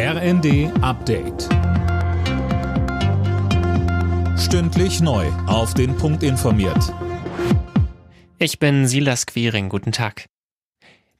RND Update. Stündlich neu. Auf den Punkt informiert. Ich bin Silas Quiring. Guten Tag.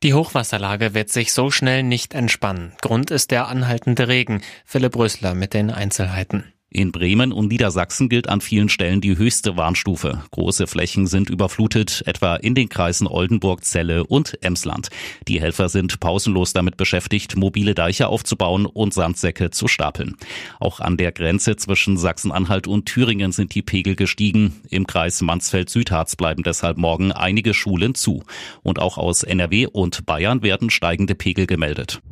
Die Hochwasserlage wird sich so schnell nicht entspannen. Grund ist der anhaltende Regen. Philipp Rösler mit den Einzelheiten. In Bremen und Niedersachsen gilt an vielen Stellen die höchste Warnstufe. Große Flächen sind überflutet, etwa in den Kreisen Oldenburg, Celle und Emsland. Die Helfer sind pausenlos damit beschäftigt, mobile Deiche aufzubauen und Sandsäcke zu stapeln. Auch an der Grenze zwischen Sachsen-Anhalt und Thüringen sind die Pegel gestiegen. Im Kreis Mansfeld-Südharz bleiben deshalb morgen einige Schulen zu. Und auch aus NRW und Bayern werden steigende Pegel gemeldet.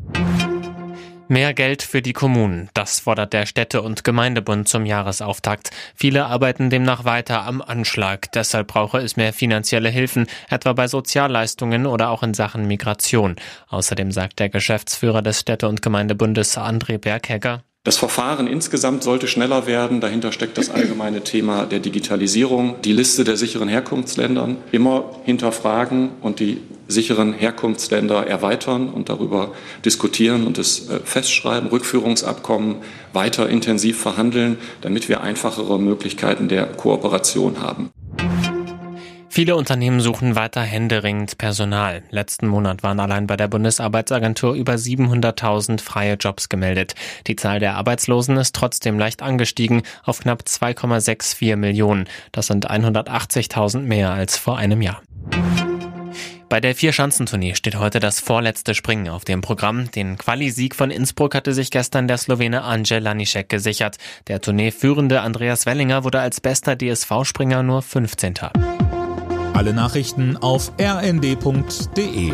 Mehr Geld für die Kommunen, das fordert der Städte- und Gemeindebund zum Jahresauftakt. Viele arbeiten demnach weiter am Anschlag. Deshalb brauche es mehr finanzielle Hilfen, etwa bei Sozialleistungen oder auch in Sachen Migration. Außerdem sagt der Geschäftsführer des Städte- und Gemeindebundes André Berghegger, das Verfahren insgesamt sollte schneller werden. Dahinter steckt das allgemeine Thema der Digitalisierung. Die Liste der sicheren Herkunftsländern immer hinterfragen und die sicheren Herkunftsländer erweitern und darüber diskutieren und es äh, festschreiben, Rückführungsabkommen weiter intensiv verhandeln, damit wir einfachere Möglichkeiten der Kooperation haben. Viele Unternehmen suchen weiter händeringend Personal. Letzten Monat waren allein bei der Bundesarbeitsagentur über 700.000 freie Jobs gemeldet. Die Zahl der Arbeitslosen ist trotzdem leicht angestiegen auf knapp 2,64 Millionen. Das sind 180.000 mehr als vor einem Jahr. Bei der Vier-Schanzentournee steht heute das vorletzte Springen auf dem Programm. Den Quali-Sieg von Innsbruck hatte sich gestern der Slowene Angel Lanišek gesichert. Der Tourneeführende Andreas Wellinger wurde als bester DSV-Springer nur 15. Alle Nachrichten auf rnd.de